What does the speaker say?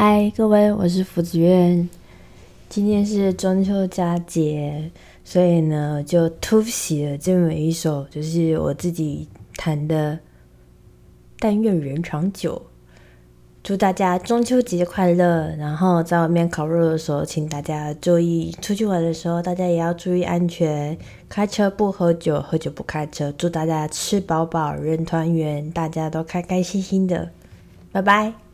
嗨，各位，我是福子苑。今天是中秋佳节，所以呢，就突袭了这么一首，就是我自己弹的但愿人长久。祝大家中秋节快乐，然后在外面烤肉的时候请大家注意，出去玩的时候大家也要注意安全，开车不喝酒，喝酒不开车。祝大家吃饱饱，人团圆，大家都开开心心的，拜拜。